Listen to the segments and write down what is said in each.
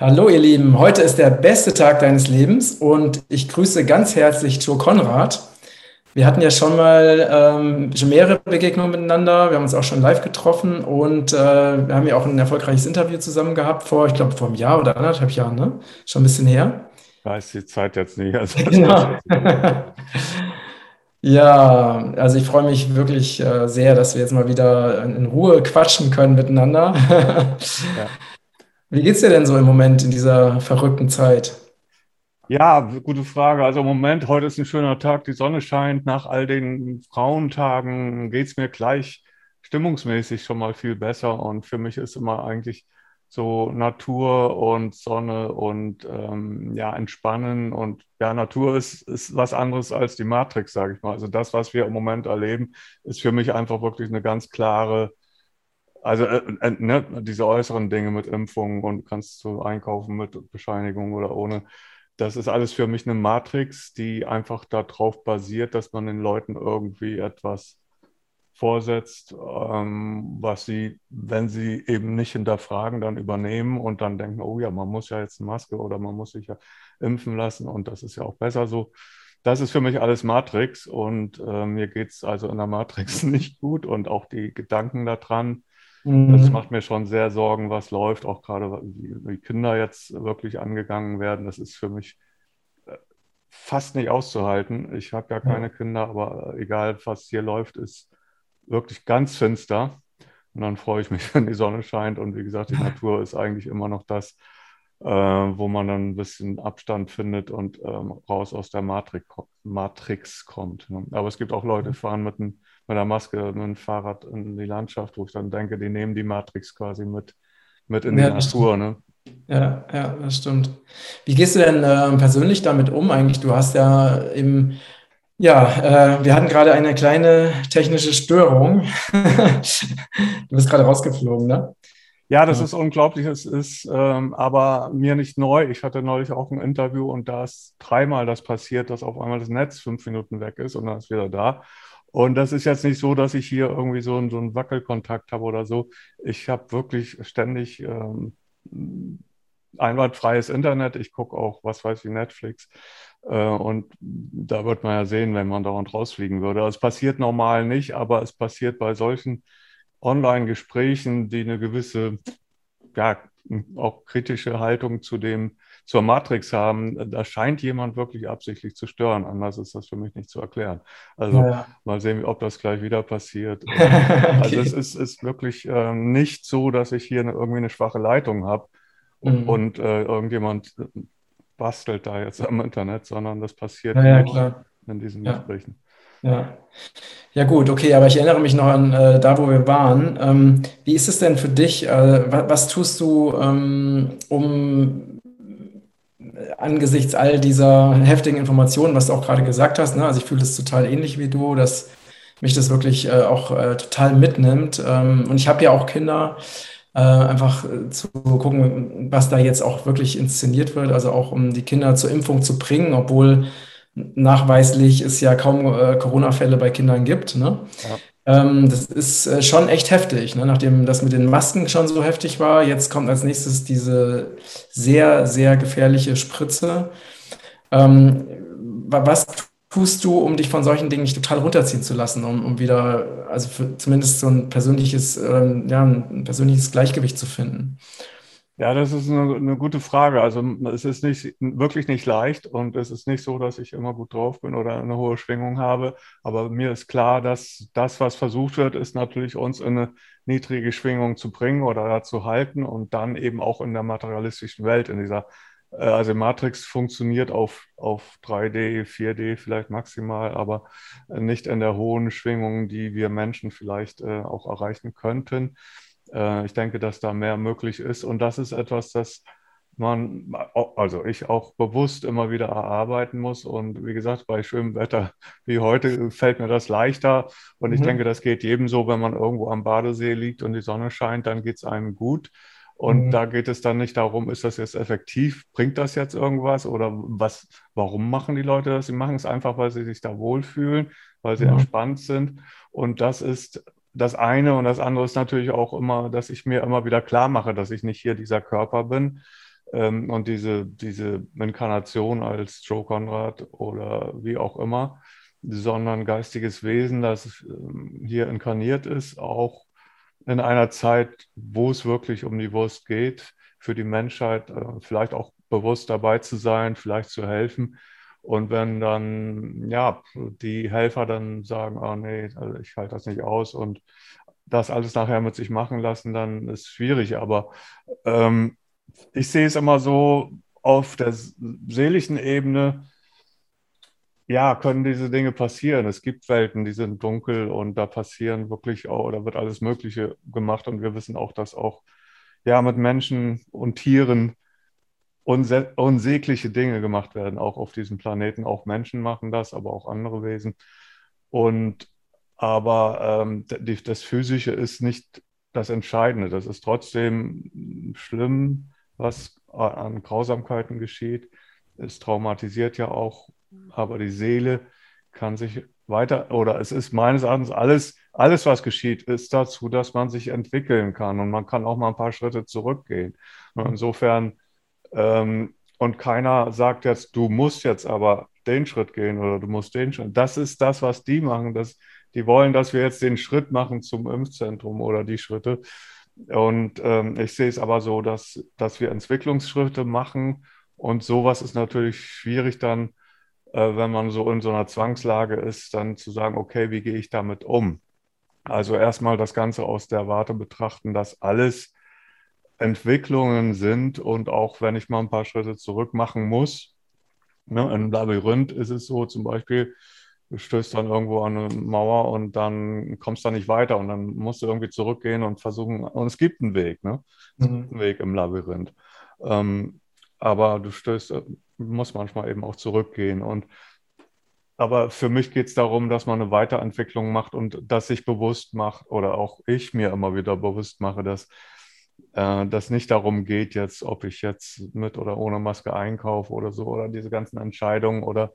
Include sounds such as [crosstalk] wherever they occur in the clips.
Hallo ihr Lieben, heute ist der beste Tag deines Lebens und ich grüße ganz herzlich Joe Konrad. Wir hatten ja schon mal ähm, schon mehrere Begegnungen miteinander, wir haben uns auch schon live getroffen und äh, wir haben ja auch ein erfolgreiches Interview zusammen gehabt vor, ich glaube, vor einem Jahr oder anderthalb Jahren, ne? Schon ein bisschen her. Weiß die Zeit jetzt nicht. Also [laughs] genau. [laughs] Ja, also ich freue mich wirklich äh, sehr, dass wir jetzt mal wieder in Ruhe quatschen können miteinander. [laughs] Ja. Wie geht's dir denn so im Moment in dieser verrückten Zeit? Ja, gute Frage. Also im Moment, heute ist ein schöner Tag, die Sonne scheint. Nach all den Frauentagen geht es mir gleich stimmungsmäßig schon mal viel besser. Und für mich ist immer eigentlich so Natur und Sonne und ähm, ja, Entspannen. Und ja, Natur ist, ist was anderes als die Matrix, sage ich mal. Also das, was wir im Moment erleben, ist für mich einfach wirklich eine ganz klare also äh, äh, ne, diese äußeren Dinge mit Impfungen und kannst du einkaufen mit Bescheinigung oder ohne. Das ist alles für mich eine Matrix, die einfach darauf basiert, dass man den Leuten irgendwie etwas vorsetzt, ähm, was sie, wenn sie eben nicht hinterfragen, dann übernehmen und dann denken, oh ja, man muss ja jetzt eine Maske oder man muss sich ja impfen lassen und das ist ja auch besser so. Das ist für mich alles Matrix und äh, mir geht es also in der Matrix [laughs] nicht gut und auch die Gedanken daran, Mhm. Das macht mir schon sehr Sorgen, was läuft, auch gerade wie, Kinder jetzt wirklich angegangen werden. Das ist für mich äh, fast nicht auszuhalten. Ich habe ja keine. Kinder, aber egal, was hier läuft, ist wirklich ganz finster. Und dann freue ich mich, [laughs] wenn die Sonne scheint. Und wie gesagt, die Natur ist eigentlich immer noch das, äh, wo man dann ein bisschen Abstand findet und ähm, raus aus der Matrix, Matrix kommt. Ne? Aber es gibt auch Leute, die fahren mit einem mit der Maske mit dem Fahrrad in die Landschaft, wo ich dann denke, die nehmen die Matrix quasi mit, mit in die ja, Natur. Ne? Ja, ja, das stimmt. Wie gehst du denn äh, persönlich damit um eigentlich? Du hast ja im, ja, äh, wir hatten gerade eine kleine technische Störung. [laughs] du bist gerade rausgeflogen, ne? Ja, das ja. ist unglaublich. Es ist ähm, aber mir nicht neu. Ich hatte neulich auch ein Interview und da ist dreimal das passiert, dass auf einmal das Netz fünf Minuten weg ist und dann ist wieder da. Und das ist jetzt nicht so, dass ich hier irgendwie so, einen, so einen Wackelkontakt habe oder so. Ich habe wirklich ständig ähm, einwandfreies Internet. Ich gucke auch, was weiß ich, Netflix. Äh, und da wird man ja sehen, wenn man dauernd rausfliegen würde. Es passiert normal nicht, aber es passiert bei solchen Online-Gesprächen, die eine gewisse, ja, auch kritische Haltung zu dem zur Matrix haben, da scheint jemand wirklich absichtlich zu stören. Anders ist das für mich nicht zu erklären. Also ja. mal sehen, ob das gleich wieder passiert. [laughs] okay. Also es ist, ist wirklich äh, nicht so, dass ich hier eine, irgendwie eine schwache Leitung habe mhm. und äh, irgendjemand bastelt da jetzt am Internet, sondern das passiert ja, ja, in diesen Gesprächen. Ja. Ja gut, okay, aber ich erinnere mich noch an äh, da, wo wir waren. Ähm, wie ist es denn für dich? Äh, was, was, tust du, ähm, um angesichts all dieser heftigen Informationen, was du auch gerade gesagt hast, ne? also ich fühle das total ähnlich wie du, dass mich das wirklich äh, auch äh, total mitnimmt. Ähm, und ich habe ja auch Kinder, äh, einfach äh, zu gucken, was da jetzt auch wirklich inszeniert wird, also auch um die Kinder zur Impfung zu bringen, obwohl nachweislich es ja kaum äh, Corona-Fälle bei Kindern gibt. Ne? Ja. Ähm, das ist äh, schon echt heftig. Ne? Nachdem das mit den Masken schon so heftig war, jetzt kommt als nächstes diese sehr, sehr gefährliche Spritze. Ähm, was tust du, um dich von solchen Dingen nicht total runterziehen zu lassen, um, um wieder, also zumindest so ein persönliches, äh, ja, ein persönliches Gleichgewicht zu finden? Ja, das ist eine, eine, gute Frage. Also es ist nicht, wirklich nicht leicht und es ist nicht so, dass ich immer gut drauf bin oder eine hohe Schwingung habe. Aber mir ist klar, dass das, was versucht wird, ist natürlich uns in eine niedrige Schwingung zu bringen oder zu halten und dann eben auch in der materialistischen Welt, in dieser, äh, also Matrix funktioniert auf, auf 3D, 4D vielleicht maximal, aber nicht in der hohen Schwingung, die wir Menschen vielleicht äh, auch erreichen könnten. Äh, ich denke, dass da mehr möglich ist. Und das ist etwas, das man, also ich auch bewusst immer wieder erarbeiten muss. Und wie gesagt, bei schönem Wetter wie heute fällt mir das leichter. Und ich mhm. denke, das geht jedem so, wenn man irgendwo am Badesee liegt und die Sonne scheint, dann geht es einem gut. Und mhm. da geht es dann nicht darum, ist das jetzt effektiv, bringt das jetzt irgendwas oder was, warum machen die Leute das? Sie machen es einfach, weil sie sich da wohlfühlen, weil sie mhm. entspannt sind. Und das ist das eine und das andere ist natürlich auch immer, dass ich mir immer wieder klar mache, dass ich nicht hier dieser Körper bin, ähm, und diese, diese Inkarnation als Joe Conrad oder wie auch immer, sondern geistiges Wesen, das ähm, hier inkarniert ist, auch in einer Zeit, wo es wirklich um die Wurst geht, für die Menschheit äh, vielleicht auch bewusst dabei zu sein, vielleicht zu helfen. Und wenn dann, ja, die Helfer dann sagen, oh nee, also ich halte das nicht aus und das alles nachher mit sich machen lassen, dann ist es schwierig. Aber ähm, ich sehe es immer so auf der seelischen Ebene, ja, können diese Dinge passieren. Es gibt Welten, die sind dunkel und da passieren wirklich auch, oder wird alles Mögliche gemacht. Und wir wissen auch, dass auch ja mit Menschen und Tieren unsägliche Dinge gemacht werden, auch auf diesem Planeten. Auch Menschen machen das, aber auch andere Wesen. Und aber ähm, die, das Physische ist nicht das Entscheidende. Das ist trotzdem schlimm, was an Grausamkeiten geschieht. Es traumatisiert ja auch aber die Seele kann sich weiter, oder es ist meines Erachtens alles, alles, was geschieht, ist dazu, dass man sich entwickeln kann und man kann auch mal ein paar Schritte zurückgehen. Und insofern, ähm, und keiner sagt jetzt, du musst jetzt aber den Schritt gehen oder du musst den Schritt. Das ist das, was die machen. Das, die wollen, dass wir jetzt den Schritt machen zum Impfzentrum oder die Schritte. Und ähm, ich sehe es aber so, dass, dass wir Entwicklungsschritte machen und sowas ist natürlich schwierig dann äh, wenn man so in so einer Zwangslage ist, dann zu sagen, okay, wie gehe ich damit um? Also erstmal das Ganze aus der Warte betrachten, dass alles Entwicklungen sind und auch wenn ich mal ein paar Schritte zurück machen muss, ne, im Labyrinth ist es so zum Beispiel, du stößt dann irgendwo an eine Mauer und dann kommst du da nicht weiter und dann musst du irgendwie zurückgehen und versuchen, und es gibt einen Weg, ne? Es gibt mhm. einen Weg im Labyrinth. Ähm, aber du stößt, muss manchmal eben auch zurückgehen. Und aber für mich geht es darum, dass man eine Weiterentwicklung macht und dass sich bewusst macht oder auch ich mir immer wieder bewusst mache, dass äh, das nicht darum geht, jetzt, ob ich jetzt mit oder ohne Maske einkaufe oder so oder diese ganzen Entscheidungen oder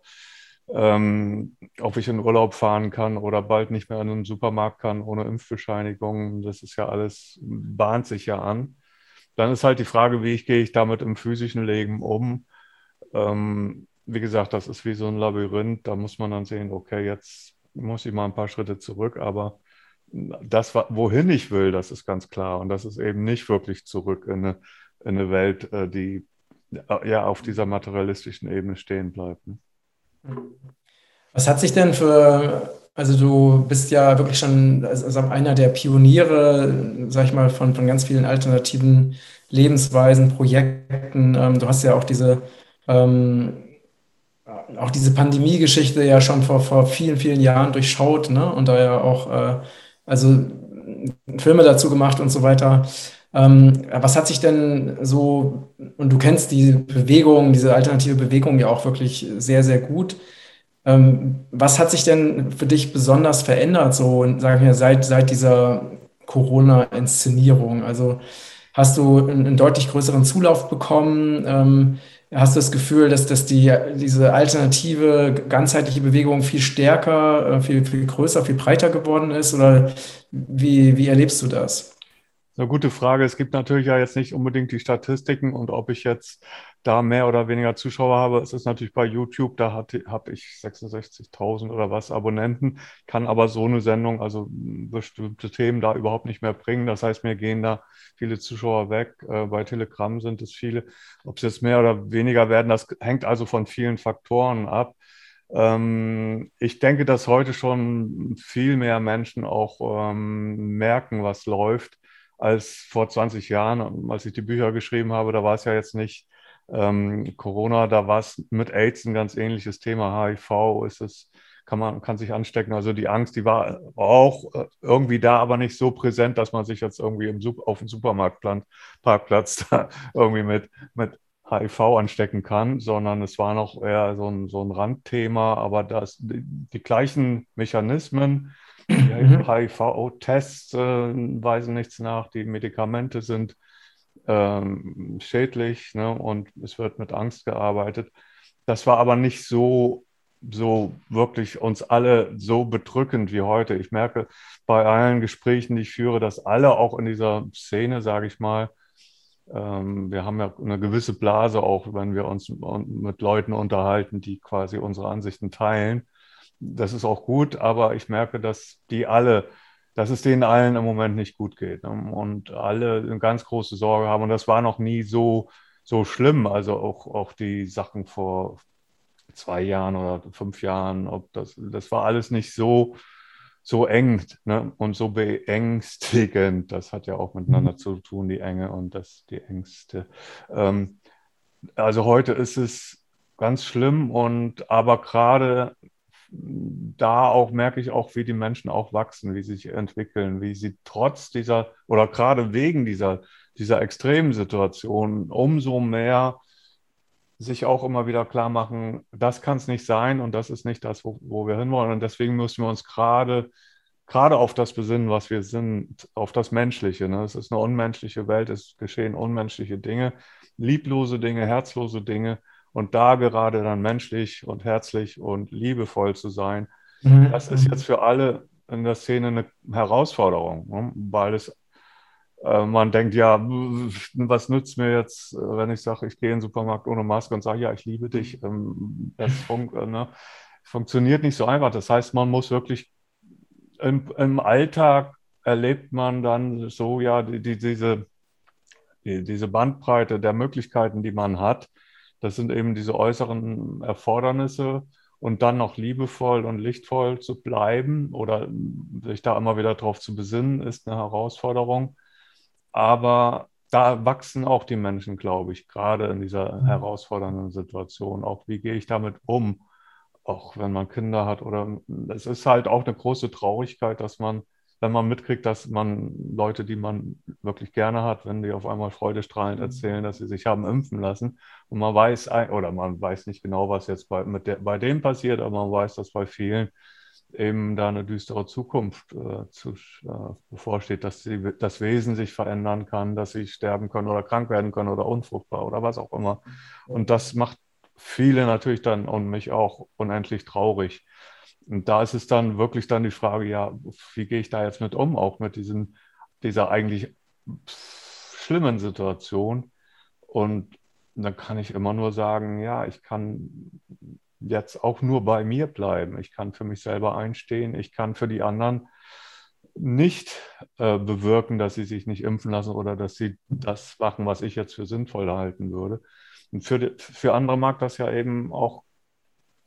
ähm, ob ich in Urlaub fahren kann oder bald nicht mehr in einen Supermarkt kann ohne Impfbescheinigung. Das ist ja alles, bahnt sich ja an. Dann ist halt die Frage, wie ich gehe ich damit im physischen Leben um ähm, wie gesagt, das ist wie so ein Labyrinth. Da muss man dann sehen, okay, jetzt muss ich mal ein paar Schritte zurück, aber das, wohin ich will, das ist ganz klar. Und das ist eben nicht wirklich zurück in eine, in eine Welt, äh, die äh, ja auf dieser materialistischen Ebene stehen bleibt. Ne? Was hat sich denn für, also du bist ja wirklich schon also einer der Pioniere, sag ich mal, von, von ganz vielen alternativen Lebensweisen, Projekten. Ähm, du hast ja auch diese ähm, auch diese Pandemie-Geschichte ja schon vor, vor vielen, vielen Jahren durchschaut, ne? Und da ja auch äh, also Filme dazu gemacht und so weiter. Ähm, was hat sich denn so, und du kennst die Bewegung, diese alternative Bewegung ja auch wirklich sehr, sehr gut. Ähm, was hat sich denn für dich besonders verändert, so, sagen wir, seit, seit dieser Corona-Inszenierung? Also hast du einen, einen, deutlich größeren Zulauf bekommen? Ähm, Hast du das Gefühl, dass, dass die, diese alternative, ganzheitliche Bewegung viel stärker, äh, viel, viel größer, viel breiter geworden ist? Oder wie, wie erlebst du das? Eine gute Frage. Es gibt natürlich ja jetzt nicht unbedingt die Statistiken und ob ich jetzt da mehr oder weniger Zuschauer habe. Es ist natürlich bei YouTube, da habe ich 66.000 oder was Abonnenten, kann aber so eine Sendung, also bestimmte Themen da überhaupt nicht mehr bringen. Das heißt, mir gehen da viele Zuschauer weg. Äh, bei Telegram sind es viele. Ob es jetzt mehr oder weniger werden, das hängt also von vielen Faktoren ab. Ähm, ich denke, dass heute schon viel mehr Menschen auch ähm, merken, was läuft als vor 20 Jahren, als ich die Bücher geschrieben habe. Da war es ja jetzt nicht ähm, Corona, da war es mit AIDS ein ganz ähnliches Thema. HIV ist es, kann man kann sich anstecken. Also die Angst, die war auch äh, irgendwie da, aber nicht so präsent, dass man sich jetzt irgendwie im, auf dem Supermarktparkplatz [laughs] da irgendwie mit, mit HIV anstecken kann, sondern es war noch eher so ein, so ein Randthema, aber das, die, die gleichen Mechanismen. HIV-Tests äh, weisen nichts nach, die Medikamente sind ähm, schädlich ne, und es wird mit Angst gearbeitet. Das war aber nicht so, so wirklich uns alle so bedrückend wie heute. Ich merke bei allen Gesprächen, die ich führe, dass alle auch in dieser Szene, sage ich mal, Ähm, wir haben ja eine gewisse Blase auch, wenn wir uns mit Leuten unterhalten, die quasi unsere Ansichten teilen. Das ist auch gut, aber ich merke, dass die alle, dass es denen allen im Moment nicht gut geht ne? und alle eine ganz große Sorge haben. Und das war noch nie so, so schlimm. Also auch, auch die Sachen vor zwei Jahren oder fünf Jahren, ob das, das war alles nicht so, so eng ne? und so beängstigend. Das hat ja auch miteinander mhm. zu tun, die Enge und das, die Ängste. Ähm, also heute ist es ganz schlimm und aber gerade da auch merke ich auch, wie die Menschen auch wachsen, wie sie sich entwickeln, wie sie trotz dieser oder gerade wegen dieser, dieser extremen Situation umso mehr sich auch immer wieder klar machen, das kann es nicht sein und das ist nicht das, wo, wo wir hinwollen. Und deswegen müssen wir uns gerade gerade auf das besinnen, was wir sind, auf das Menschliche. Ne? Es ist eine unmenschliche Welt, es geschehen unmenschliche Dinge, lieblose Dinge, herzlose Dinge. Und da gerade dann menschlich und herzlich und liebevoll zu sein, mhm. das ist jetzt für alle in der Szene eine Herausforderung, ne? weil es äh, man denkt, ja, was nützt mir jetzt, wenn ich sage, ich gehe in den Supermarkt ohne Maske und sage, ja, ich liebe dich. Ähm, das fun äh, ne, funktioniert nicht so einfach. Das heißt, man muss wirklich im, im Alltag erlebt man dann so, ja, die, die, diese, die, diese Bandbreite der Möglichkeiten, die man hat. Das sind eben diese äußeren Erfordernisse und dann noch liebevoll und lichtvoll zu bleiben oder sich da immer wieder drauf zu besinnen, ist eine Herausforderung. Aber da wachsen auch die Menschen, glaube ich, gerade in dieser mhm. herausfordernden Situation. Auch wie gehe ich damit um? Auch wenn man Kinder hat oder es ist halt auch eine große Traurigkeit, dass man, wenn man mitkriegt, dass man Leute, die man wirklich gerne hat, wenn die auf einmal freudestrahlend mhm. erzählen, dass sie sich haben impfen lassen und man weiß, oder man weiß nicht genau, was jetzt bei, mit der, bei dem passiert, aber man weiß, dass bei vielen eben da eine düstere Zukunft äh, zu, äh, bevorsteht, dass sie, das Wesen sich verändern kann, dass sie sterben können oder krank werden können oder unfruchtbar oder was auch immer. Und das macht viele natürlich dann und mich auch unendlich traurig. Und da ist es dann wirklich dann die Frage, ja, wie gehe ich da jetzt mit um, auch mit diesen, dieser eigentlich schlimmen Situation. Und dann kann ich immer nur sagen, ja, ich kann jetzt auch nur bei mir bleiben. Ich kann für mich selber einstehen. Ich kann für die anderen nicht äh, bewirken, dass sie sich nicht impfen lassen oder dass sie das machen, was ich jetzt für sinnvoll halten würde. Und für, die, für andere mag das ja eben auch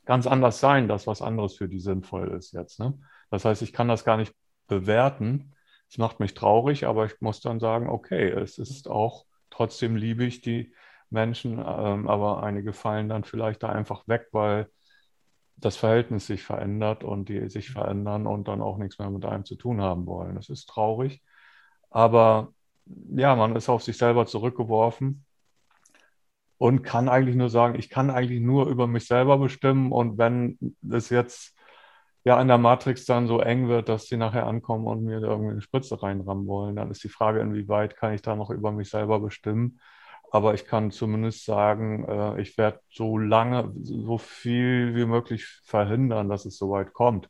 ganz anders sein, das, was anderes für die sinnvoll ist jetzt. Ne? Das heißt, ich kann das gar nicht bewerten. Es macht mich traurig, aber ich muss dann sagen, okay, es ist auch, trotzdem liebe ich die Menschen, ähm, aber einige fallen dann vielleicht da einfach weg, weil das Verhältnis sich verändert und die sich verändern und dann auch nichts mehr mit einem zu tun haben wollen. Das ist traurig, aber ja, man ist auf sich selber zurückgeworfen und kann eigentlich nur sagen, ich kann eigentlich nur über mich selber bestimmen und wenn es jetzt ja in der Matrix dann so eng wird, dass sie nachher ankommen und mir irgendwie eine Spritze reinrammen wollen, dann ist die Frage, inwieweit kann ich da noch über mich selber bestimmen aber ich kann zumindest sagen, äh, ich werde so lange, so viel wie möglich verhindern, dass es so weit kommt.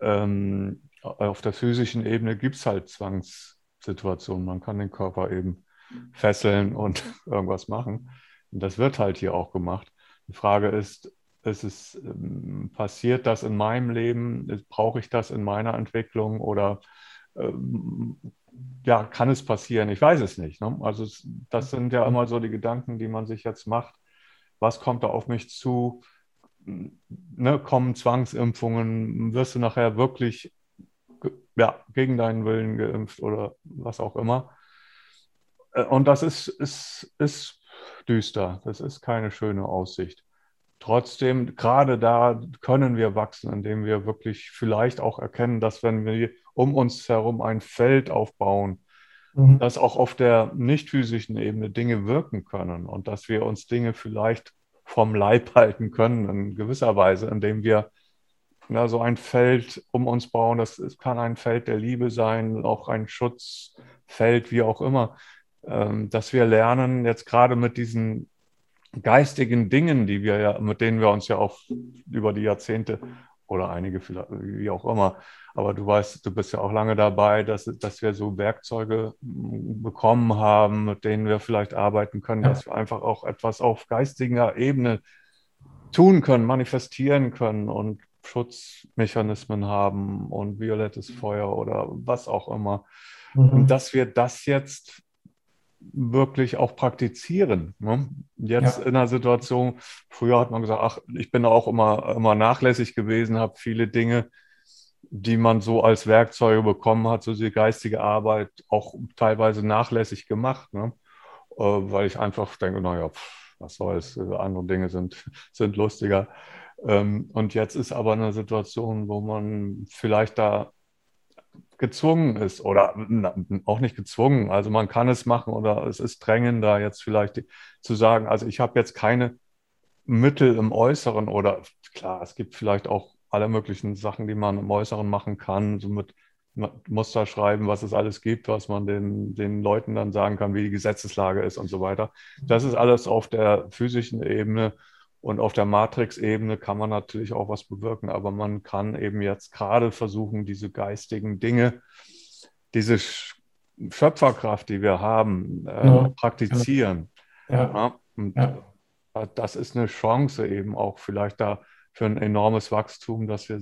Ähm, auf der physischen Ebene gibt es halt Zwangssituationen. Man kann den Körper eben fesseln und [laughs] irgendwas machen. Und das wird halt hier auch gemacht. Die Frage ist, ist es ähm, passiert das in meinem Leben? Brauche ich das in meiner Entwicklung oder ähm, ja, kann es passieren? Ich weiß es nicht. Ne? Also das sind ja immer so die Gedanken, die man sich jetzt macht. Was kommt da auf mich zu? Ne, kommen Zwangsimpfungen? Wirst du nachher wirklich ja, gegen deinen Willen geimpft oder was auch immer? Äh, und das ist, ist, ist düster. Das ist keine schöne Aussicht. Trotzdem, gerade da können wir wachsen, indem wir wirklich vielleicht auch erkennen, dass wenn wir um uns herum ein Feld aufbauen, mhm. dass auch auf der nicht physischen Ebene Dinge wirken können und dass wir uns Dinge vielleicht vom Leib halten können in gewisser Weise, indem wir ja, so ein Feld um uns bauen. Das kann ein Feld der Liebe sein, auch ein Schutzfeld, wie auch immer, dass wir lernen, jetzt gerade mit diesen geistigen Dingen, die wir ja, mit denen wir uns ja auch über die Jahrzehnte oder einige vielleicht, wie auch immer. Aber du weißt, du bist ja auch lange dabei, dass, dass wir so Werkzeuge bekommen haben, mit denen wir vielleicht arbeiten können, ja. dass wir einfach auch etwas auf geistiger Ebene tun können, manifestieren können und Schutzmechanismen haben und violettes Feuer oder was auch immer. Mhm. Und dass wir das jetzt wirklich auch praktizieren. Ne? Jetzt ja. in einer Situation, früher hat man gesagt, ach, ich bin auch immer, immer nachlässig gewesen, habe viele Dinge, die man so als Werkzeuge bekommen hat, so die geistige Arbeit auch teilweise nachlässig gemacht, ne? äh, weil ich einfach denke, naja, was soll's, andere Dinge sind, [laughs] sind lustiger. Ähm, und jetzt ist aber eine Situation, wo man vielleicht da gezwungen ist oder auch nicht gezwungen. Also man kann es machen oder es ist drängender jetzt vielleicht zu sagen, also ich habe jetzt keine Mittel im Äußeren oder klar, es gibt vielleicht auch alle möglichen Sachen, die man im Äußeren machen kann, so mit Muster schreiben, was es alles gibt, was man den, den Leuten dann sagen kann, wie die Gesetzeslage ist und so weiter. Das ist alles auf der physischen Ebene und auf der Matrix-Ebene kann man natürlich auch was bewirken, aber man kann eben jetzt gerade versuchen, diese geistigen Dinge, diese Schöpferkraft, die wir haben, äh, ja. praktizieren. Ja. Ja. Das ist eine Chance eben auch vielleicht da für ein enormes Wachstum, dass wir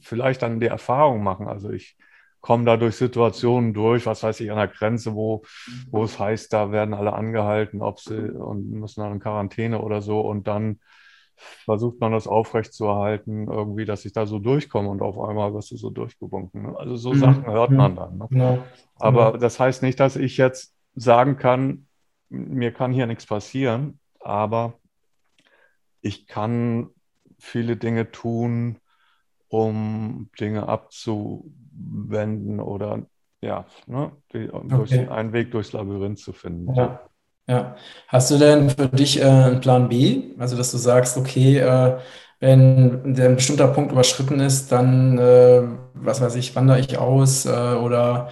vielleicht dann die Erfahrung machen. Also ich komme da durch Situationen durch, was weiß ich, an der Grenze, wo, wo es heißt, da werden alle angehalten, ob sie und müssen dann in Quarantäne oder so und dann versucht man das aufrechtzuerhalten, irgendwie, dass ich da so durchkomme und auf einmal wirst du so durchgewunken. Also so mhm. Sachen hört man dann. Ne? Genau. Aber genau. das heißt nicht, dass ich jetzt sagen kann, mir kann hier nichts passieren, aber ich kann viele Dinge tun, um Dinge abzuwenden oder ja, ne, die, okay. einen Weg durchs Labyrinth zu finden. Ja. Ja. Hast du denn für dich äh, einen Plan B? Also, dass du sagst, okay, äh, wenn der ein bestimmter Punkt überschritten ist, dann, äh, was weiß ich, wandere ich aus äh, oder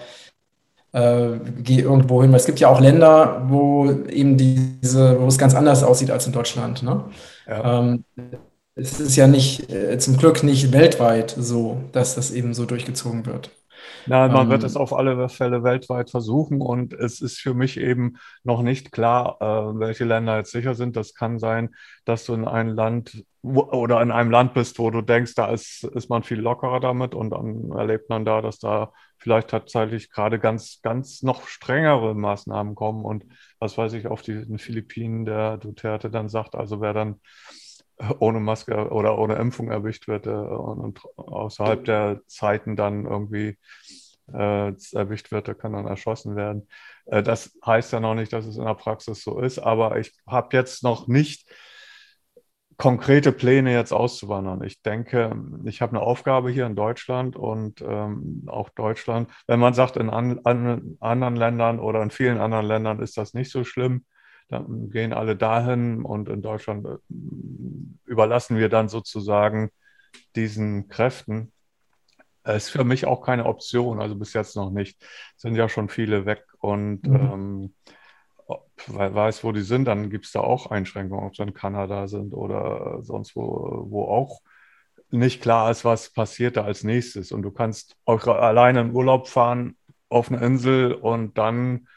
äh, gehe irgendwo hin. Weil es gibt ja auch Länder, wo eben diese, wo es ganz anders aussieht als in Deutschland. Ne? Ja. Ähm, es ist ja nicht, äh, zum Glück nicht weltweit so, dass das eben so durchgezogen wird. Nein, man ähm, wird es auf alle Fälle weltweit versuchen und es ist für mich eben noch nicht klar, äh, welche Länder jetzt sicher sind. Das kann sein, dass du in einem Land oder in einem Land bist, wo du denkst, da ist, ist man viel lockerer damit und dann erlebt man da, dass da vielleicht tatsächlich gerade ganz, ganz noch strengere Maßnahmen kommen und was weiß ich, auf den Philippinen der Duterte dann sagt, also wer dann ohne Maske oder ohne Impfung erwischt wird äh, und, außerhalb der Zeiten dann irgendwie äh, erwischt wird, der kann dann erschossen werden. Äh, das heißt ja noch nicht, dass es in der Praxis so ist, aber ich habe jetzt noch nicht konkrete Pläne jetzt auszuwandern. Ich denke, ich habe eine Aufgabe hier in Deutschland und ähm, auch Deutschland. Wenn man sagt, in an, an, anderen Ländern oder in vielen anderen Ländern ist das nicht so schlimm, dann gehen alle dahin und in Deutschland äh, überlassen wir dann sozusagen diesen Kräften. Ist für mich auch keine Option, also bis jetzt noch nicht. Sind ja schon viele weg und mhm. ähm, weiß, wo die sind, dann gibt es da auch Einschränkungen, ob sie in Kanada sind oder sonst wo, wo auch nicht klar ist, was passiert da als nächstes. Und du kannst auch alleine in Urlaub fahren auf eine Insel und dann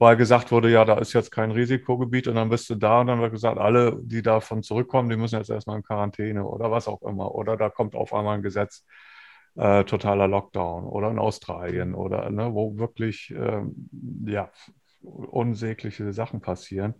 weil gesagt wurde, ja, da ist jetzt kein Risikogebiet und dann bist du da und dann wird gesagt, alle, die davon zurückkommen, die müssen jetzt erstmal in Quarantäne oder was auch immer. Oder da kommt auf einmal ein Gesetz, äh, totaler Lockdown oder in Australien oder ne, wo wirklich ähm, ja, unsägliche Sachen passieren.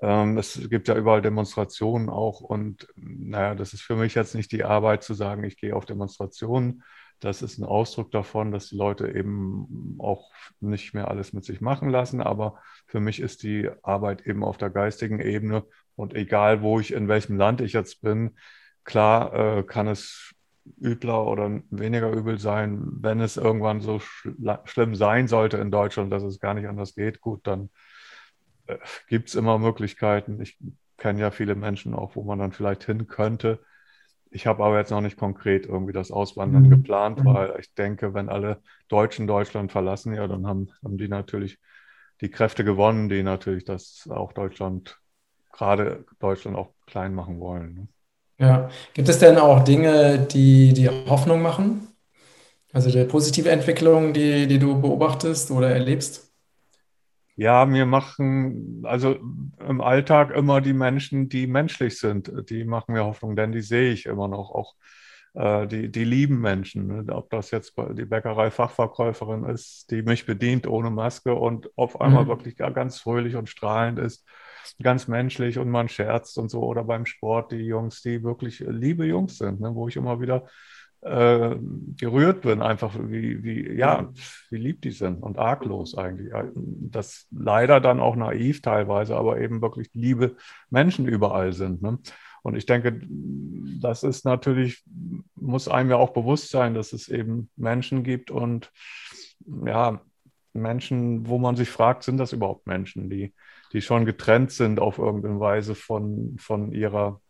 Ähm, es gibt ja überall Demonstrationen auch und naja, das ist für mich jetzt nicht die Arbeit zu sagen, ich gehe auf Demonstrationen das ist ein Ausdruck davon, dass die Leute eben auch nicht mehr alles mit sich machen lassen. Aber für mich ist die Arbeit eben auf der geistigen Ebene. Und egal, wo ich in welchem Land ich jetzt bin, klar äh, kann es übler oder weniger übel sein. Wenn es irgendwann so schl schlimm sein sollte in Deutschland, dass es gar nicht anders geht, gut, dann äh, gibt es immer Möglichkeiten. Ich kenne ja viele Menschen auch, wo man dann vielleicht hin könnte ich habe aber jetzt noch nicht konkret irgendwie das Auswandern mhm. geplant, mhm. weil ich denke, wenn alle Deutschen Deutschland verlassen, ja, dann haben, haben die natürlich die Kräfte gewonnen, die natürlich das auch Deutschland, gerade Deutschland auch klein machen wollen. Ne? Ja. Gibt es denn auch Dinge, die dir Hoffnung machen? Also die positive Entwicklung, die, die du beobachtest oder erlebst? Ja, mir machen also im Alltag immer die Menschen, die menschlich sind, die machen mir Hoffnung, denn die sehe ich immer noch. Auch äh, die, die lieben Menschen. Ne? Ob das jetzt die Bäckerei-Fachverkäuferin ist, die mich bedient ohne Maske und auf einmal mhm. wirklich ganz fröhlich und strahlend ist, ganz menschlich und man scherzt und so. Oder beim Sport die Jungs, die wirklich liebe Jungs sind, ne? wo ich immer wieder äh, gerührt bin, einfach wie, wie, ja, wie lieb die sind und arglos eigentlich. Das leider dann auch naiv teilweise, aber eben wirklich liebe Menschen überall sind. Ne? Und ich denke, das ist natürlich, muss einem ja auch bewusst sein, dass es eben Menschen gibt und ja, Menschen, wo man sich fragt, sind das überhaupt Menschen, die, die schon getrennt sind auf irgendeine Weise von, von ihrer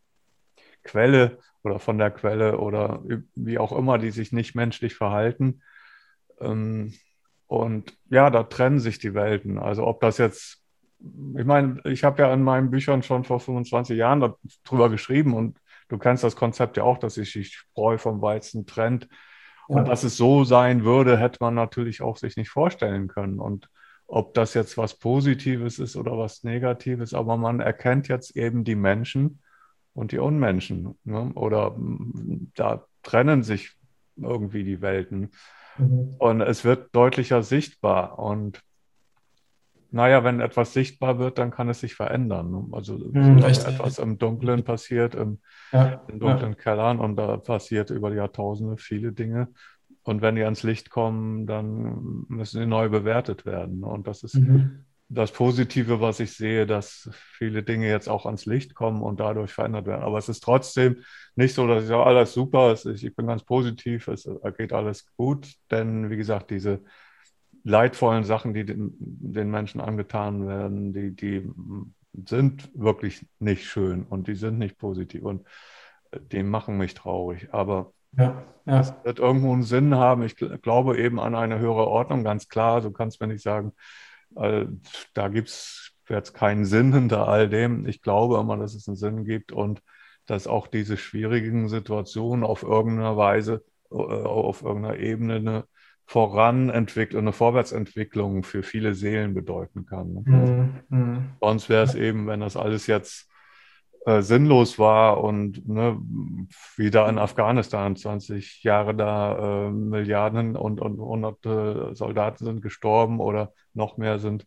Quelle oder von der Quelle oder wie auch immer, die sich nicht menschlich verhalten. Ähm, und ja, da trennen sich die Welten. Also ob das jetzt, ich meine, ich habe ja in meinen Büchern schon vor 25 Jahren darüber geschrieben und du kennst das Konzept ja auch, dass sich die Spreu vom Weizen trennt. Ja. Und dass es so sein würde, hätte man natürlich auch sich nicht vorstellen können. Und ob das jetzt was Positives ist oder was Negatives, aber man erkennt jetzt eben die Menschen und die Unmenschen. Ne? Oder da trennen sich irgendwie die Welten. Mhm. Und es wird deutlicher sichtbar. Und naja, wenn etwas sichtbar wird, dann kann es sich verändern. Ne? Also mhm, etwas im Dunkeln passiert, im, ja, in dunklen ja. Kellern und da passiert über die Jahrtausende viele Dinge. Und wenn die ans Licht kommen, dann müssen sie neu bewertet werden. Und das ist mhm das Positive, was ich sehe, dass viele Dinge jetzt auch ans Licht kommen und dadurch verändert werden. Aber es ist trotzdem nicht so, dass ich sage, alles super, ich bin ganz positiv, es geht alles gut, denn wie gesagt, diese leidvollen Sachen, die den, den Menschen angetan werden, die, die sind wirklich nicht schön und die sind nicht positiv und die machen mich traurig. Aber ja, ja. es wird irgendwo einen Sinn haben. Ich glaube eben an eine höhere Ordnung, ganz klar. Du kannst mir nicht sagen, da gibt es jetzt keinen Sinn hinter all dem. Ich glaube immer, dass es einen Sinn gibt und dass auch diese schwierigen Situationen auf irgendeiner Weise, äh, auf irgendeiner Ebene eine Voranentwicklung, eine Vorwärtsentwicklung für viele Seelen bedeuten kann. Mhm. Mhm. Sonst wäre es eben, wenn das alles jetzt äh, sinnlos war und ne, wieder in Afghanistan 20 Jahre da äh, Milliarden und, und hunderte Soldaten sind gestorben oder noch mehr sind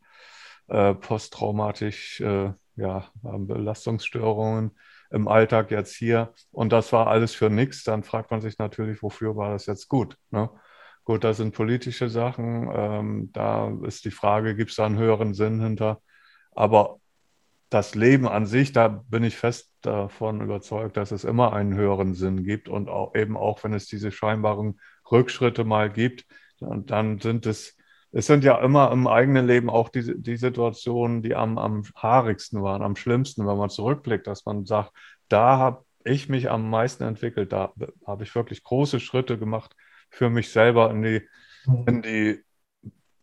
äh, posttraumatisch, äh, ja, haben Belastungsstörungen im Alltag jetzt hier und das war alles für nichts, dann fragt man sich natürlich, wofür war das jetzt gut? Ne? Gut, das sind politische Sachen, ähm, da ist die Frage, gibt es da einen höheren Sinn hinter? Aber das Leben an sich, da bin ich fest davon überzeugt, dass es immer einen höheren Sinn gibt und auch eben auch, wenn es diese scheinbaren Rückschritte mal gibt, dann, dann sind es, es sind ja immer im eigenen Leben auch die, die Situationen, die am, am haarigsten waren, am schlimmsten, wenn man zurückblickt, dass man sagt, da habe ich mich am meisten entwickelt, da habe ich wirklich große Schritte gemacht für mich selber in die, in die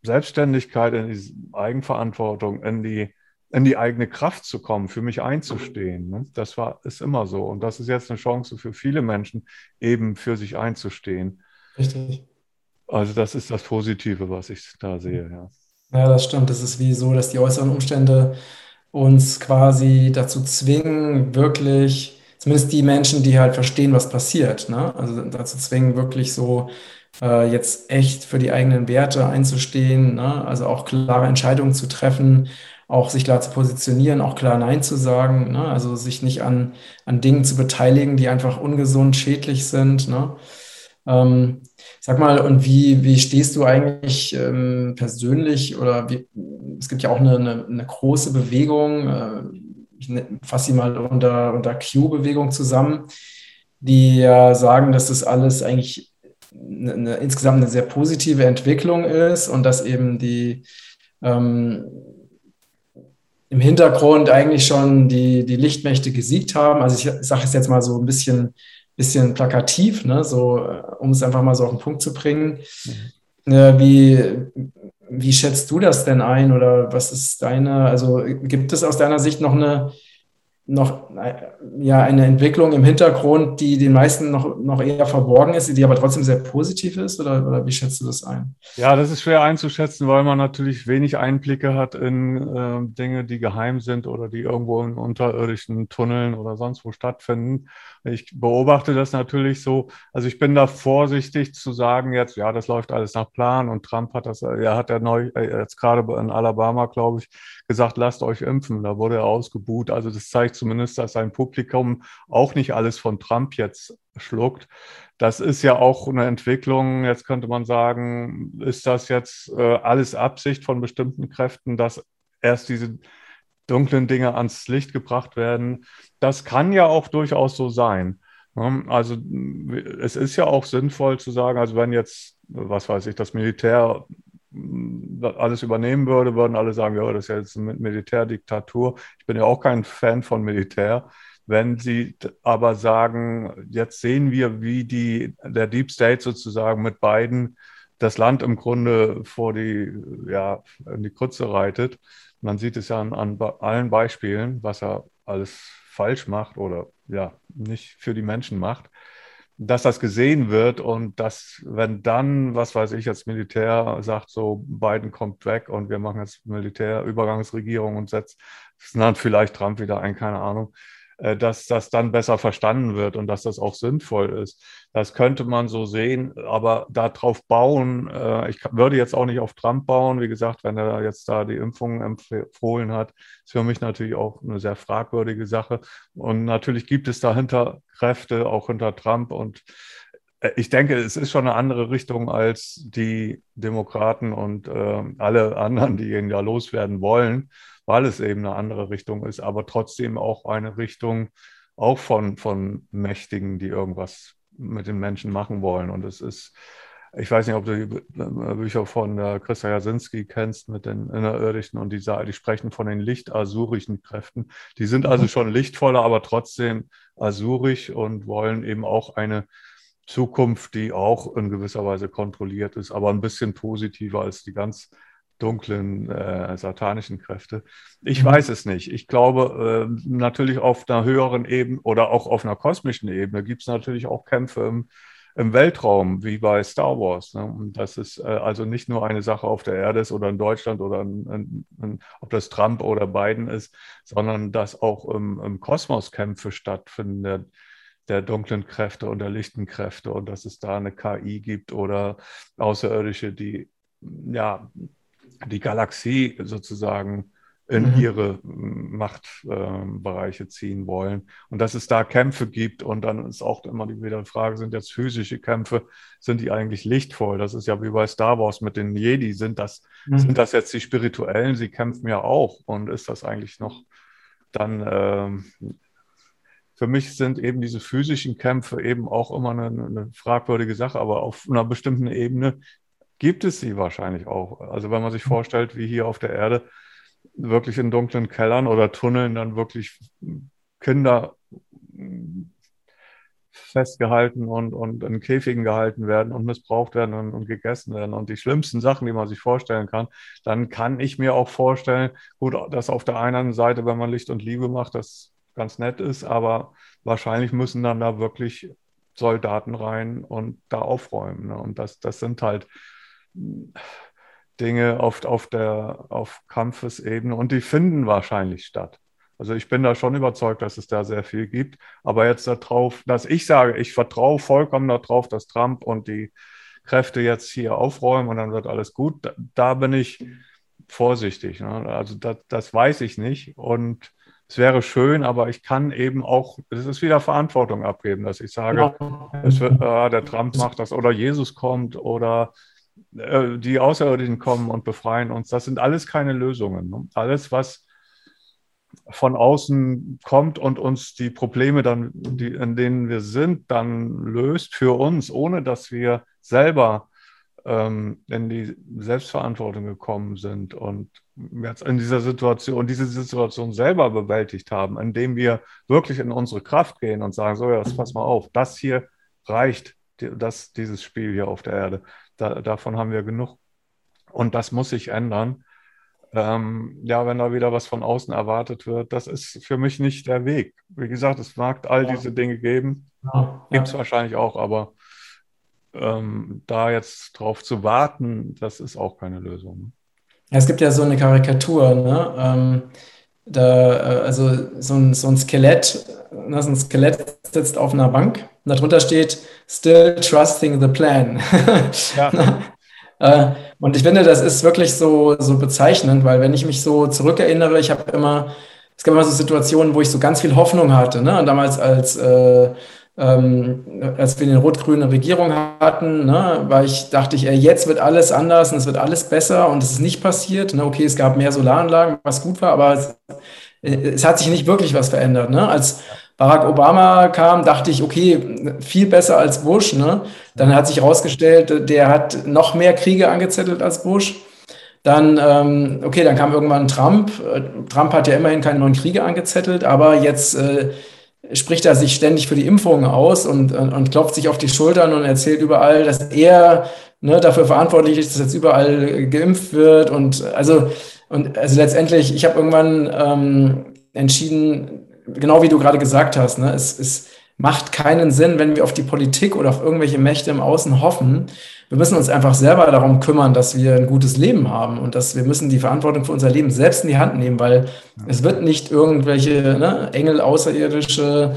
Selbstständigkeit, in die Eigenverantwortung, in die in die eigene Kraft zu kommen, für mich einzustehen. Ne? Das war, ist immer so. Und das ist jetzt eine Chance für viele Menschen, eben für sich einzustehen. Richtig. Also das ist das Positive, was ich da sehe, ja. Ja, das stimmt. Das ist wie so, dass die äußeren Umstände uns quasi dazu zwingen, wirklich, zumindest die Menschen, die halt verstehen, was passiert, ne? Also dazu zwingen, wirklich so äh, jetzt echt für die eigenen Werte einzustehen, ne? Also auch klare Entscheidungen zu treffen auch sich klar zu positionieren, auch klar Nein zu sagen, ne? also sich nicht an, an Dingen zu beteiligen, die einfach ungesund, schädlich sind. Ne? Ähm, sag mal, und wie, wie stehst du eigentlich ähm, persönlich oder wie, es gibt ja auch eine, eine, eine große Bewegung, äh, ich ne, fasse sie mal unter, unter Q-Bewegung zusammen, die ja sagen, dass das alles eigentlich eine, eine, insgesamt eine sehr positive Entwicklung ist und dass eben die ähm, im Hintergrund eigentlich schon die, die Lichtmächte gesiegt haben. Also ich sage es jetzt mal so ein bisschen, bisschen plakativ, ne? so, um es einfach mal so auf den Punkt zu bringen. Mhm. Äh, wie, wie schätzt du das denn ein oder was ist deine, also gibt es aus deiner Sicht noch eine, noch ja, eine Entwicklung im Hintergrund, die den meisten noch, noch eher verborgen ist, die aber trotzdem sehr positiv ist? Oder, oder wie schätzt du das ein? Ja, das ist schwer einzuschätzen, weil man natürlich wenig Einblicke hat in äh, Dinge, die geheim sind oder die irgendwo in unterirdischen Tunneln oder sonst wo stattfinden. Ich beobachte das natürlich so. Also ich bin da vorsichtig zu sagen jetzt, ja, das läuft alles nach Plan und Trump hat das, er hat ja neu, äh, jetzt gerade in Alabama, glaube ich, gesagt, lasst euch impfen. Da wurde er ausgebuht. Also das zeigt zumindest, dass sein Publikum auch nicht alles von Trump jetzt schluckt. Das ist ja auch eine Entwicklung. Jetzt könnte man sagen, ist das jetzt äh, alles Absicht von bestimmten Kräften, dass erst diese dunklen Dinge ans Licht gebracht werden? Das kann ja auch durchaus so sein. Ne? Also es ist ja auch sinnvoll zu sagen, also wenn jetzt, was weiß ich, das Militär alles übernehmen würde, würden alle sagen, ja, das ist ja jetzt eine Militärdiktatur. Ich bin ja auch kein Fan von Militär. Wenn Sie aber sagen, jetzt sehen wir, wie die, der Deep State sozusagen mit beiden das Land im Grunde vor die, ja, in die Krütze reitet. Man sieht es ja an, an allen Beispielen, was er alles falsch macht oder ja, nicht für die Menschen macht dass das gesehen wird und dass, wenn dann, was weiß ich, als Militär sagt, so Biden kommt weg und wir machen jetzt Militärübergangsregierung und setzt dann vielleicht Trump wieder ein, keine Ahnung, dass das dann besser verstanden wird und dass das auch sinnvoll ist. Das könnte man so sehen, aber darauf bauen, äh, ich würde jetzt auch nicht auf Trump bauen. Wie gesagt, wenn er jetzt da die Impfung empfohlen hat, ist für mich natürlich auch eine sehr fragwürdige Sache. Und natürlich gibt es dahinter Kräfte, auch hinter Trump. Und äh, ich denke, es ist schon eine andere Richtung als die Demokraten und alle anderen, die ihn ja loswerden wollen weil es eben eine andere Richtung ist, aber trotzdem auch eine Richtung auch von, von Mächtigen, die irgendwas mit den Menschen machen wollen. Und es ist, ich weiß nicht, ob du die Bücher von äh, Christa Jasinski kennst mit den Innerirdischen und die, die sprechen von den lichtasurischen Kräften. Die sind also mhm. schon lichtvoller, aber trotzdem asurisch und wollen eben auch eine Zukunft, die auch in gewisser Weise kontrolliert ist, aber ein bisschen positiver als die ganz dunklen äh, satanischen Kräfte. Ich mhm. weiß es nicht. Ich glaube, äh, natürlich auf einer höheren Ebene oder auch auf einer kosmischen Ebene gibt es natürlich auch Kämpfe im, im, Weltraum, wie bei Star Wars. Ne? Und das ist äh, also nicht nur eine Sache auf der Erde ist oder in Deutschland oder in, in, in, ob das Trump oder Biden ist, sondern dass auch im, im Kosmos Kämpfe stattfinden. Der, dunklen Kräfte und der lichten Kräfte und dass es da eine KI gibt oder Außerirdische, die ja die Galaxie sozusagen in mhm. ihre Machtbereiche äh, ziehen wollen. Und dass es da Kämpfe gibt und dann ist auch immer wieder die Frage, sind jetzt physische Kämpfe, sind die eigentlich lichtvoll? Das ist ja wie bei Star Wars mit den Jedi, sind das, mhm. sind das jetzt die spirituellen? Sie kämpfen ja auch und ist das eigentlich noch dann, ähm, für mich sind eben diese physischen Kämpfe eben auch immer eine, eine fragwürdige Sache, aber auf einer bestimmten Ebene gibt es sie wahrscheinlich auch. Also wenn man sich vorstellt, wie hier auf der Erde wirklich in dunklen Kellern oder Tunneln dann wirklich Kinder festgehalten und, und in Käfigen gehalten werden und missbraucht werden und, und, gegessen werden und die schlimmsten Sachen, die man sich vorstellen kann, dann kann ich mir auch vorstellen, gut, dass auf der einen Seite, wenn man Licht und Liebe macht, das ganz nett ist, aber wahrscheinlich müssen dann da wirklich Soldaten rein und da aufräumen. Ne? Und das, das sind halt Dinge oft auf der auf Kampfesebene und die finden wahrscheinlich statt. Also ich bin da schon überzeugt, dass es da sehr viel gibt. Aber jetzt darauf, dass ich sage, ich vertraue vollkommen darauf, dass Trump und die Kräfte jetzt hier aufräumen und dann wird alles gut, da, da bin ich vorsichtig. Ne? Also das, das weiß ich nicht. Und es wäre schön, aber ich kann eben auch, es ist wieder Verantwortung abgeben, dass ich sage, ja. wird, äh, der Trump macht das oder Jesus kommt oder äh, die Außerirdischen kommen und befreien uns. Das sind alles keine Lösungen. Ne? Alles, was von außen kommt und uns die Probleme dann, die, in denen wir sind, dann löst für uns, ohne dass wir selber ähm, in die Selbstverantwortung gekommen sind und jetzt in dieser Situation, diese Situation selber bewältigt haben, indem wir wirklich in unsere Kraft gehen und sagen, so, ja, pass mal auf, das hier reicht, das, dieses Spiel hier auf der Erde. Da, davon haben wir genug. Und das muss sich ändern. ähm, ja, wenn da wieder was von außen erwartet wird, das ist für mich nicht der Weg. Wie gesagt, es mag all Ja, diese Dinge geben, ja, gibt es ja. wahrscheinlich auch, aber ähm, da jetzt drauf zu warten, das ist auch keine Lösung. Ja, Es gibt ja so eine Karikatur, ne? Ähm, da, äh, also so ein, so ein Skelett, ne? So ein Skelett sitzt auf einer Bank und darunter steht Still trusting the plan. [laughs] Ja, Äh, und ich finde, das ist wirklich so, so bezeichnend, weil wenn ich mich so zurückerinnere, ich habe immer, es gab immer so Situationen, wo ich so ganz viel Hoffnung hatte, ne? Und damals als, äh, ähm, als wir eine rot-grüne Regierung hatten, ne, war ich, dachte ich, ey, jetzt wird alles anders und es wird alles besser und es ist nicht passiert. Ne? Okay, es gab mehr Solaranlagen, was gut war, aber es, es hat sich nicht wirklich was verändert. Ne? Als Barack Obama kam, dachte ich, okay, viel besser als Bush. Ne? Dann hat sich herausgestellt, der hat noch mehr Kriege angezettelt als Bush. Dann, ähm, okay, dann kam irgendwann Trump. Äh, Trump hat ja immerhin keine neuen Kriege angezettelt, aber jetzt äh, spricht er sich ständig für die Impfungen aus und, und, und klopft sich auf die Schultern und erzählt überall, dass er ne, dafür verantwortlich ist, dass jetzt überall geimpft wird. Und also, und also letztendlich, ich habe irgendwann ähm, entschieden, genau wie du gerade gesagt hast, ne, es, es macht keinen Sinn, wenn wir auf die Politik oder auf irgendwelche Mächte im Außen hoffen. Wir müssen uns einfach selber darum kümmern, dass wir ein gutes Leben haben und dass wir müssen die Verantwortung für unser Leben selbst in die Hand nehmen, weil es wird nicht irgendwelche ne, Engel, Außerirdische,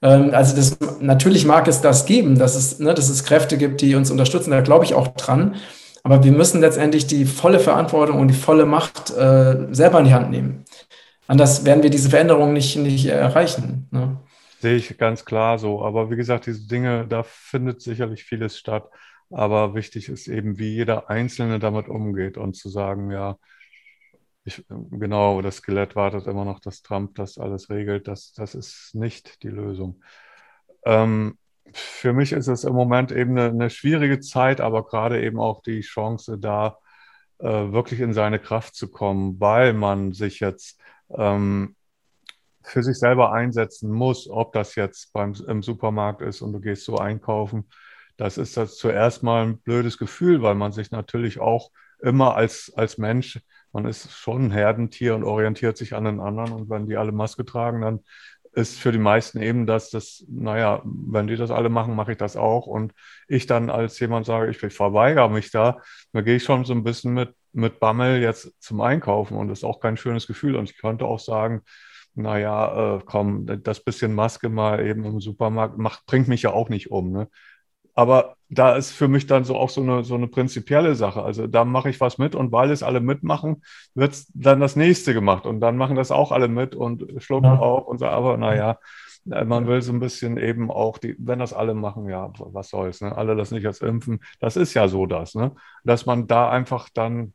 ähm, also das, natürlich mag es das geben, dass es, ne, dass es Kräfte gibt, die uns unterstützen, da glaube ich auch dran. Aber wir müssen letztendlich die volle Verantwortung und die volle Macht äh, selber in die Hand nehmen. Anders werden wir diese Veränderung nicht, nicht erreichen. Ne? Sehe ich ganz klar so. Aber wie gesagt, diese Dinge, da findet sicherlich vieles statt. Aber wichtig ist eben, wie jeder Einzelne damit umgeht und zu sagen, ja, ich, genau, das Skelett wartet immer noch, dass Trump das alles regelt. Das, das ist nicht die Lösung. Ähm, für mich ist es im Moment eben eine, eine schwierige Zeit, aber gerade eben auch die Chance da, äh, wirklich in seine Kraft zu kommen, weil man sich jetzt ähm, für sich selber einsetzen muss, ob das jetzt beim, im Supermarkt ist und du gehst so einkaufen. Das ist das zuerst mal ein blödes Gefühl, weil man sich natürlich auch immer als, als Mensch, man ist schon ein Herdentier und orientiert sich an den anderen. Und wenn die alle Maske tragen, dann ist für die meisten eben das, das, naja, wenn die das alle machen, mache ich das auch. Und ich dann als jemand sage, ich, ich verweigere mich da, da gehe ich schon so ein bisschen mit, mit Bammel jetzt zum Einkaufen und das ist auch kein schönes Gefühl. Und ich könnte auch sagen, naja, äh, komm, das bisschen Maske mal eben im Supermarkt macht, bringt mich ja auch nicht um. Ne? Aber da ist für mich dann so auch so eine, so eine prinzipielle Sache. Also da mache ich was mit und weil es alle mitmachen, wird dann das nächste gemacht und dann machen das auch alle mit und schlucken Ja. auch und so. Aber naja, äh, man will so ein bisschen eben auch, die, wenn das alle machen, ja, was soll's, ne? Alle das nicht als impfen. Das ist ja so das, ne? Dass man da einfach dann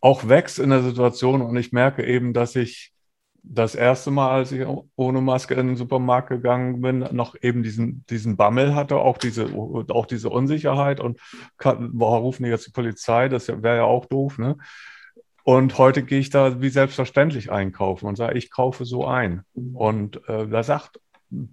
auch wächst in der Situation und ich merke eben, dass ich das erste Mal, als ich ohne Maske in den Supermarkt gegangen bin, noch eben diesen, diesen Bammel hatte, auch diese, auch diese Unsicherheit und kann, boah, rufen die jetzt die Polizei, das wäre ja auch doof, ne? Und heute gehe ich da wie selbstverständlich einkaufen und sage, ich kaufe so ein. Und äh, da sagt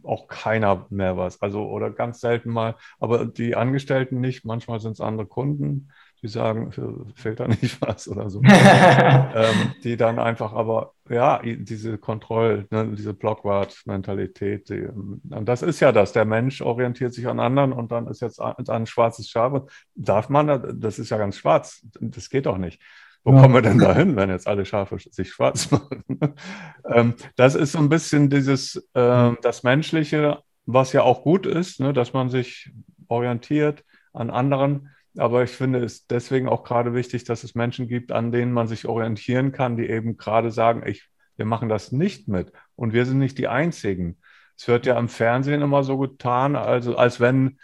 auch keiner mehr was. Also, oder ganz selten mal, aber die Angestellten nicht, manchmal sind es andere Kunden, die sagen, fehlt da nicht [laughs] was oder so. [laughs] ähm, die dann einfach aber, ja, diese Kontroll, ne, diese Blockwart-Mentalität, die, und das ist ja das, der Mensch orientiert sich an anderen und dann ist jetzt ein, ein schwarzes Schaf. Darf man, das ist ja ganz schwarz, das geht doch nicht. Wo Ja. kommen wir denn dahin, wenn jetzt alle Schafe sich schwarz [laughs] machen? ähm, das ist so ein bisschen dieses, ähm, das Menschliche, was ja auch gut ist, ne, dass man sich orientiert an anderen. Aber ich finde es deswegen auch gerade wichtig, dass es Menschen gibt, an denen man sich orientieren kann, die eben gerade sagen, ich, wir machen das nicht mit und wir sind nicht die Einzigen. Es wird ja im Fernsehen immer so getan, also als wenn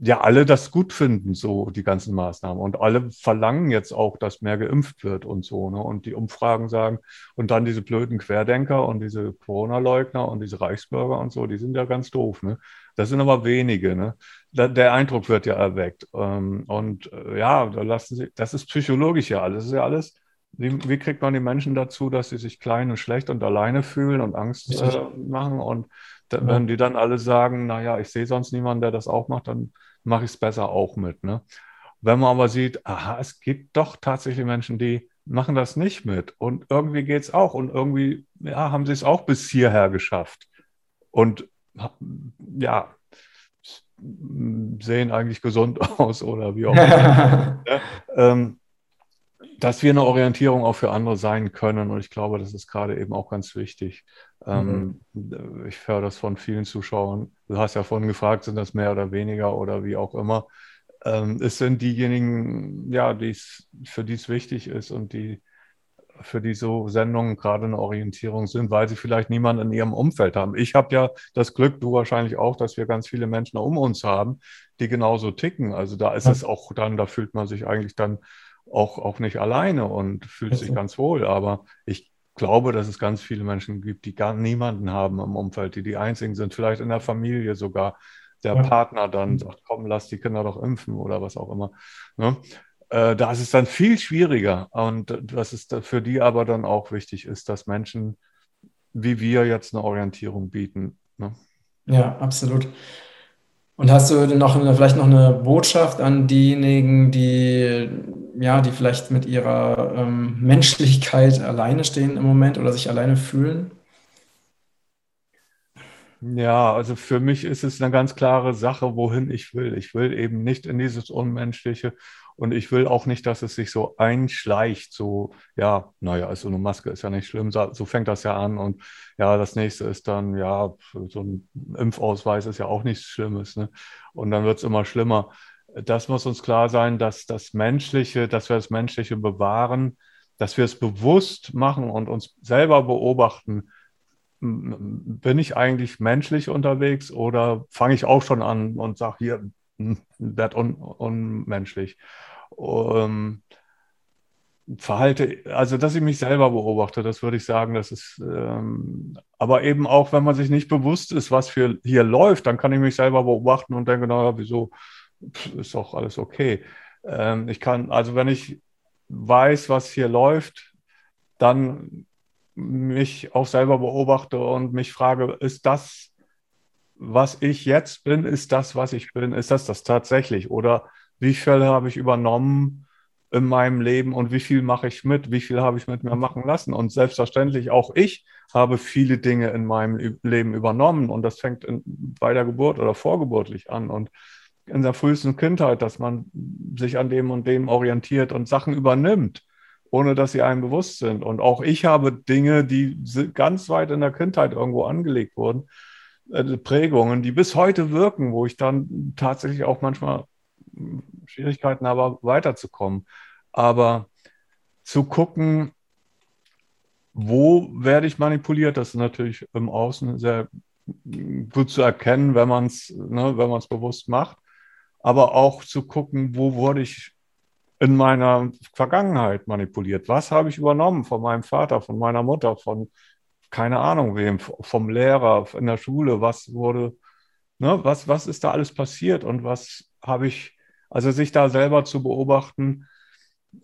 ja alle das gut finden, so die ganzen Maßnahmen. Und alle verlangen jetzt auch, dass mehr geimpft wird und so. Ne? Und die Umfragen sagen, und dann diese blöden Querdenker und diese Corona-Leugner und diese Reichsbürger und so, die sind ja ganz doof. Ne? Das sind aber wenige. Ne? Da, der Eindruck wird ja erweckt. Ähm, und äh, ja, da lassen sie, das ist psychologisch ja alles. Das ist ja alles. Wie, wie kriegt man die Menschen dazu, dass sie sich klein und schlecht und alleine fühlen und Angst äh, machen? Und da, Ja. wenn die dann alle sagen, naja, ich sehe sonst niemanden, der das auch macht, dann mache ich es besser auch mit. Ne? Wenn man aber sieht, aha, es gibt doch tatsächlich Menschen, die machen das nicht mit. Und irgendwie geht es auch. Und irgendwie ja, haben sie es auch bis hierher geschafft. Und ja, sehen eigentlich gesund [laughs] aus oder wie auch immer. ja, [laughs] ähm, dass wir eine Orientierung auch für andere sein können. Und ich glaube, das ist gerade eben auch ganz wichtig. Ähm, mhm. Ich höre das von vielen Zuschauern. Du hast ja vorhin gefragt, sind das mehr oder weniger oder wie auch immer. Ähm, es sind diejenigen, ja, die's, für die es wichtig ist und die für die so Sendungen gerade eine Orientierung sind, weil sie vielleicht niemanden in ihrem Umfeld haben. Ich habe ja das Glück, du wahrscheinlich auch, dass wir ganz viele Menschen um uns haben, die genauso ticken. Also da ist ja. es auch dann, da fühlt man sich eigentlich dann auch, auch nicht alleine und fühlt sich ganz wohl. Aber ich glaube, dass es ganz viele Menschen gibt, die gar niemanden haben im Umfeld, die die einzigen sind, vielleicht in der Familie sogar. Der ja. Partner dann mhm. sagt, komm, lass die Kinder doch impfen oder was auch immer. Ne? Äh, da ist es dann viel schwieriger. Und was ist für die aber dann auch wichtig ist, dass Menschen wie wir jetzt eine Orientierung bieten. Ne? Ja, absolut. Und hast du noch eine, vielleicht noch eine Botschaft an diejenigen, die ja, die vielleicht mit ihrer ähm, Menschlichkeit alleine stehen im Moment oder sich alleine fühlen? Ja, also für mich ist es eine ganz klare Sache, wohin ich will. Ich will eben nicht in dieses Unmenschliche und ich will auch nicht, dass es sich so einschleicht. So, ja, naja, also eine Maske ist ja nicht schlimm, so fängt das ja an. Und ja, das nächste ist dann, ja, so ein Impfausweis ist ja auch nichts Schlimmes. Ne? Und dann wird es immer schlimmer. Das muss uns klar sein, dass das Menschliche, dass wir das Menschliche bewahren, dass wir es bewusst machen und uns selber beobachten. Bin ich eigentlich menschlich unterwegs oder fange ich auch schon an und sage hier, werde un, unmenschlich. Um, verhalte, also dass ich mich selber beobachte, das würde ich sagen, das ist, ähm, aber eben auch, wenn man sich nicht bewusst ist, was für hier läuft, dann kann ich mich selber beobachten und denke, naja, wieso ist doch alles okay. Ähm, ich kann, also wenn ich weiß, was hier läuft, dann mich auch selber beobachte und mich frage, ist das was ich jetzt bin, ist das, was ich bin, ist das das tatsächlich? Oder wie viel habe ich übernommen in meinem Leben und wie viel mache ich mit? Wie viel habe ich mit mir machen lassen? Und selbstverständlich auch ich habe viele Dinge in meinem Leben übernommen und das fängt in, bei der Geburt oder vorgeburtlich an und in der frühesten Kindheit, dass man sich an dem und dem orientiert und Sachen übernimmt, ohne dass sie einem bewusst sind. Und auch ich habe Dinge, die ganz weit in der Kindheit irgendwo angelegt wurden, äh, Prägungen, die bis heute wirken, wo ich dann tatsächlich auch manchmal Schwierigkeiten habe, weiterzukommen. Aber zu gucken, wo werde ich manipuliert, das ist natürlich im Außen sehr gut zu erkennen, wenn man es ne, bewusst macht. Aber auch zu gucken, wo wurde ich in meiner Vergangenheit manipuliert? Was habe ich übernommen von meinem Vater, von meiner Mutter, von keine Ahnung wem, vom Lehrer in der Schule, was wurde, ne, was, was ist da alles passiert und was habe ich, also sich da selber zu beobachten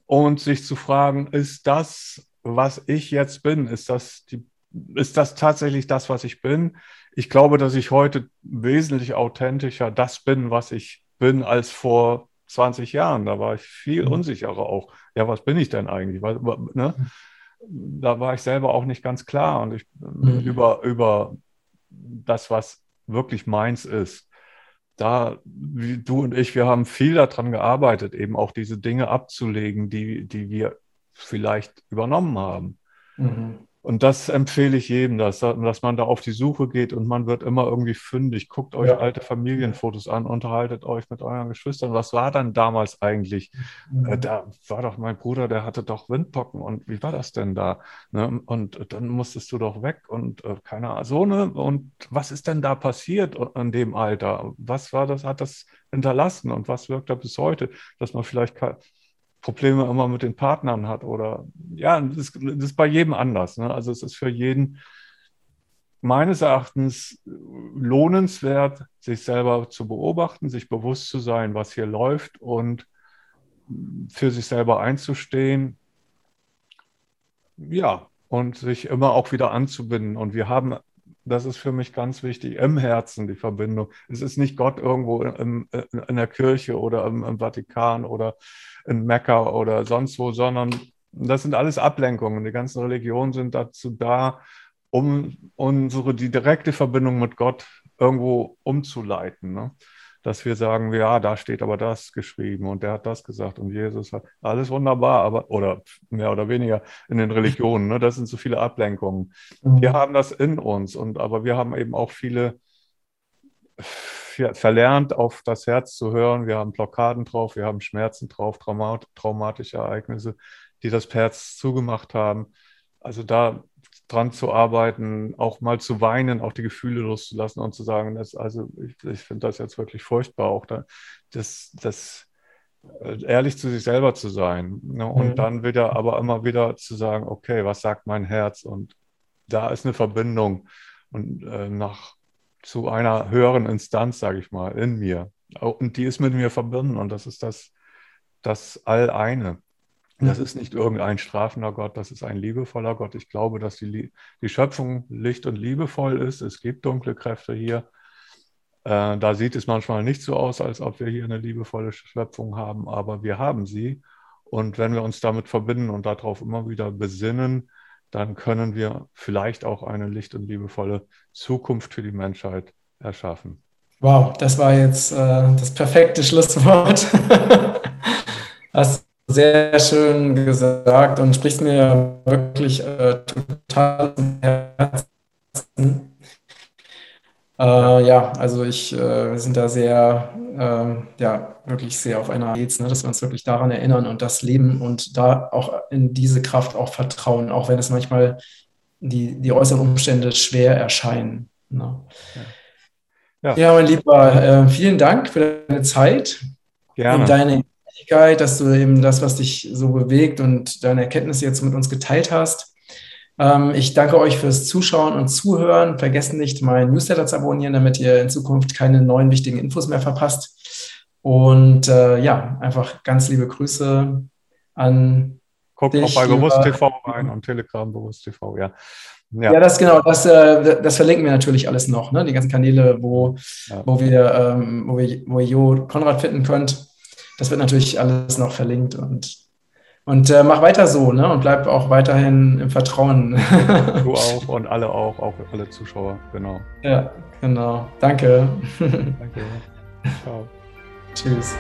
und sich zu fragen, ist das, was ich jetzt bin, ist das die, ist das tatsächlich das, was ich bin? Ich glaube, dass ich heute wesentlich authentischer das bin, was ich bin, als vor 20 Jahren. Da war ich viel mhm. unsicherer auch. Ja, was bin ich denn eigentlich? Ne? Mhm da war ich selber auch nicht ganz klar und ich, mhm. über, über das, was wirklich meins ist. Da, wie du und ich, wir haben viel daran gearbeitet, eben auch diese Dinge abzulegen, die, die wir vielleicht übernommen haben. Mhm. Und das empfehle ich jedem, dass, dass man da auf die Suche geht und man wird immer irgendwie fündig. Guckt euch ja. alte Familienfotos an, unterhaltet euch mit euren Geschwistern. Was war dann damals eigentlich? Mhm. Äh, da war doch mein Bruder, der hatte doch Windpocken und wie war das denn da? Ne? Und dann musstest du doch weg und äh, keine Ahnung. So, ne? Und was ist denn da passiert in dem Alter? Was war das, hat das hinterlassen und was wirkt da bis heute, dass man vielleicht Probleme immer mit den Partnern hat oder ja, das ist, das ist bei jedem anders. Ne? Also es ist für jeden meines Erachtens lohnenswert, sich selber zu beobachten, sich bewusst zu sein, was hier läuft und für sich selber einzustehen. Ja, und sich immer auch wieder anzubinden. Und wir haben, das ist für mich ganz wichtig, im Herzen die Verbindung. Es ist nicht Gott irgendwo in, in der Kirche oder im, im Vatikan oder in Mekka oder sonst wo, sondern das sind alles Ablenkungen. Die ganzen Religionen sind dazu da, um unsere die direkte Verbindung mit Gott irgendwo umzuleiten. Ne? Dass wir sagen, ja, da steht aber das geschrieben und der hat das gesagt und Jesus hat alles wunderbar, aber oder mehr oder weniger in den Religionen. Ne? Das sind so viele Ablenkungen. Mhm. Wir haben das in uns und aber wir haben eben auch viele verlernt, auf das Herz zu hören. Wir haben Blockaden drauf, wir haben Schmerzen drauf, traumat traumatische Ereignisse, die das Herz zugemacht haben. Also da dran zu arbeiten, auch mal zu weinen, auch die Gefühle loszulassen und zu sagen, das, also ich, ich finde das jetzt wirklich furchtbar, auch da, das, das äh, ehrlich zu sich selber zu sein. Ne? Und mhm. dann wieder, aber immer wieder zu sagen, okay, was sagt mein Herz? Und da ist eine Verbindung und äh, nach zu einer höheren Instanz, sage ich mal, in mir. Und die ist mit mir verbunden und das ist das, das All-Eine. Das mhm. ist nicht irgendein strafender Gott, das ist ein liebevoller Gott. Ich glaube, dass die, die Schöpfung licht und liebevoll ist. Es gibt dunkle Kräfte hier. Äh, da sieht es manchmal nicht so aus, als ob wir hier eine liebevolle Schöpfung haben, aber wir haben sie. Und wenn wir uns damit verbinden und darauf immer wieder besinnen, dann können wir vielleicht auch eine licht- und liebevolle Zukunft für die Menschheit erschaffen. Wow, das war jetzt äh, das perfekte Schlusswort. [laughs] Hast sehr schön gesagt und sprichst mir wirklich äh, total Herzen. Äh, ja, also ich, äh, wir sind da sehr, äh, ja, wirklich sehr auf einer Gates, ne, dass wir uns wirklich daran erinnern und das leben und da auch in diese Kraft auch vertrauen, auch wenn es manchmal die, die äußeren Umstände schwer erscheinen. Ne? Ja. ja. mein Lieber, äh, vielen Dank für deine Zeit Gerne. und deine Ehrlichkeit, dass du eben das, was dich so bewegt und deine Erkenntnisse jetzt mit uns geteilt hast. Ähm, ich danke euch fürs Zuschauen und Zuhören. Vergesst nicht, meinen Newsletter zu abonnieren, damit ihr in Zukunft keine neuen wichtigen Infos mehr verpasst. Und äh, ja, einfach ganz liebe Grüße an. Guckt dich, auch bei Bewusst TV rein und Telegram Bewusst TV, ja. Ja. ja, das genau, das, äh, das verlinken wir natürlich alles noch, ne? die ganzen Kanäle, wo, ja. wo, wir, ähm, wo, wir, wo ihr Jo Konrad finden könnt. Das wird natürlich alles noch verlinkt und und äh, mach weiter so, ne? Und bleib auch weiterhin im Vertrauen. du [laughs] auch und alle auch, auch alle Zuschauer, genau. Ja, genau. Danke. [laughs] Danke. Ciao. Tschüss.